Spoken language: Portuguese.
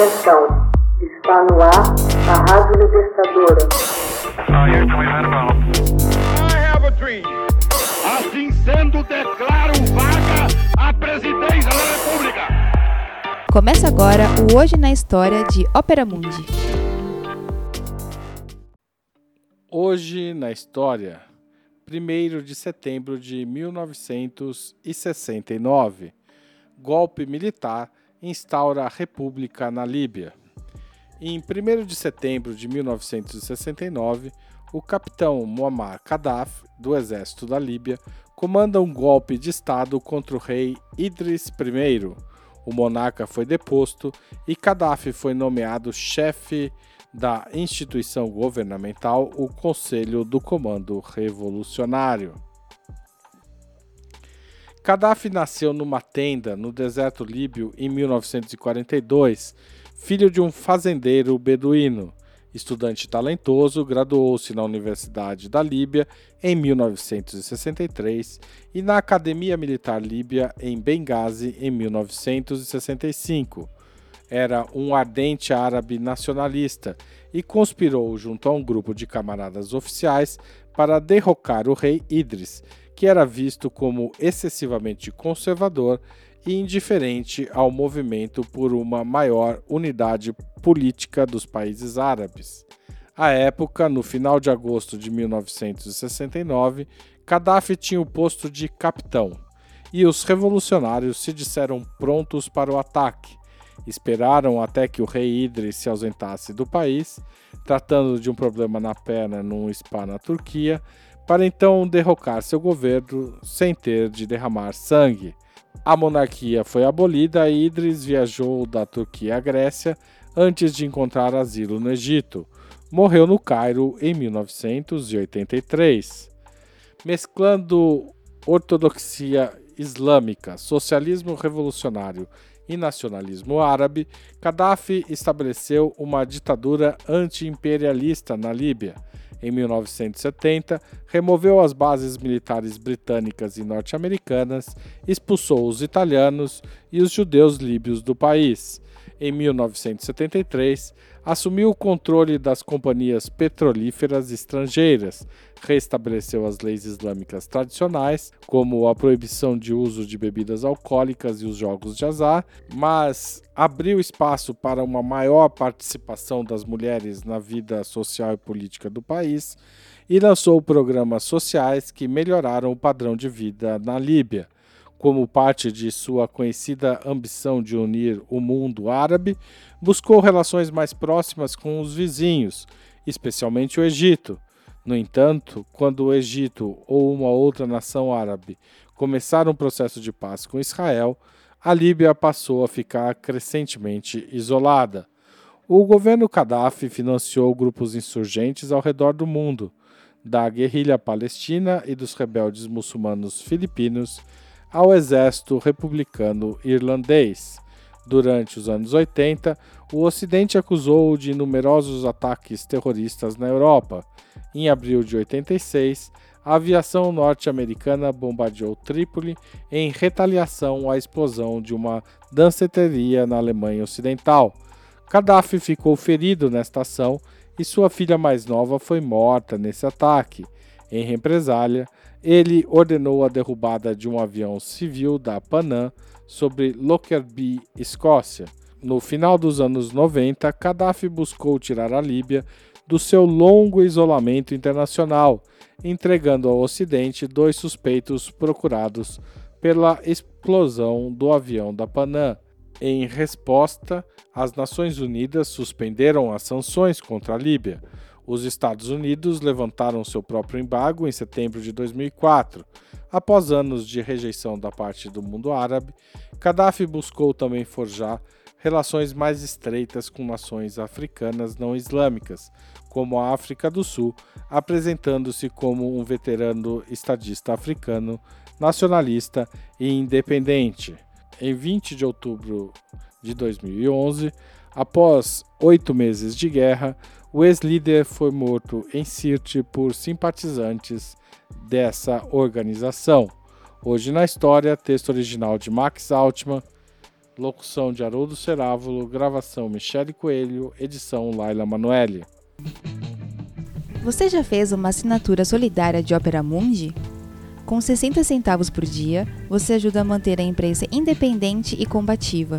Atenção, está no ar a Rádio Libertadora. Assim sendo, declaro vaga a presidência da República. Começa agora o Hoje na História de Ópera Mundi. Hoje na História, 1 de setembro de 1969, golpe militar instaura a República na Líbia. Em 1 de setembro de 1969, o capitão Muammar Gaddafi, do exército da Líbia, comanda um golpe de Estado contra o rei Idris I. O monarca foi deposto e Gaddafi foi nomeado chefe da instituição governamental, o Conselho do Comando Revolucionário. Gaddafi nasceu numa tenda no deserto líbio em 1942, filho de um fazendeiro beduíno. Estudante talentoso, graduou-se na Universidade da Líbia em 1963 e na Academia Militar Líbia em Benghazi em 1965. Era um ardente árabe nacionalista e conspirou junto a um grupo de camaradas oficiais para derrocar o rei Idris, que era visto como excessivamente conservador e indiferente ao movimento por uma maior unidade política dos países árabes. À época, no final de agosto de 1969, Gaddafi tinha o posto de capitão e os revolucionários se disseram prontos para o ataque. Esperaram até que o rei Idris se ausentasse do país, tratando de um problema na perna num spa na Turquia, para então derrocar seu governo sem ter de derramar sangue. A monarquia foi abolida e Idris viajou da Turquia à Grécia antes de encontrar asilo no Egito. Morreu no Cairo em 1983. Mesclando ortodoxia islâmica, socialismo revolucionário e nacionalismo árabe, Gaddafi estabeleceu uma ditadura anti-imperialista na Líbia em 1970, removeu as bases militares britânicas e norte-americanas, expulsou os italianos e os judeus líbios do país. Em 1973, assumiu o controle das companhias petrolíferas estrangeiras, restabeleceu as leis islâmicas tradicionais, como a proibição de uso de bebidas alcoólicas e os jogos de azar, mas abriu espaço para uma maior participação das mulheres na vida social e política do país e lançou programas sociais que melhoraram o padrão de vida na Líbia como parte de sua conhecida ambição de unir o mundo árabe, buscou relações mais próximas com os vizinhos, especialmente o Egito. No entanto, quando o Egito ou uma outra nação árabe começaram um processo de paz com Israel, a Líbia passou a ficar crescentemente isolada. O governo Gaddafi financiou grupos insurgentes ao redor do mundo, da guerrilha palestina e dos rebeldes muçulmanos filipinos ao exército republicano irlandês. Durante os anos 80, o Ocidente acusou-o de numerosos ataques terroristas na Europa. Em abril de 86, a aviação norte-americana bombardeou Trípoli em retaliação à explosão de uma danceteria na Alemanha Ocidental. Gaddafi ficou ferido nesta ação e sua filha mais nova foi morta nesse ataque. Em represália, ele ordenou a derrubada de um avião civil da Panam sobre Lockerbie, Escócia. No final dos anos 90, Gaddafi buscou tirar a Líbia do seu longo isolamento internacional, entregando ao Ocidente dois suspeitos procurados pela explosão do avião da Panam. Em resposta, as Nações Unidas suspenderam as sanções contra a Líbia. Os Estados Unidos levantaram seu próprio embargo em setembro de 2004. Após anos de rejeição da parte do mundo árabe, Gaddafi buscou também forjar relações mais estreitas com nações africanas não islâmicas, como a África do Sul, apresentando-se como um veterano estadista africano, nacionalista e independente. Em 20 de outubro de 2011, após oito meses de guerra, o ex-líder foi morto em Sirte por simpatizantes dessa organização. Hoje na história, texto original de Max Altman, Locução de Haroldo Cerávulo, gravação Michele Coelho, edição Laila Manoeli. Você já fez uma assinatura solidária de Opera Mundi? Com 60 centavos por dia, você ajuda a manter a imprensa independente e combativa.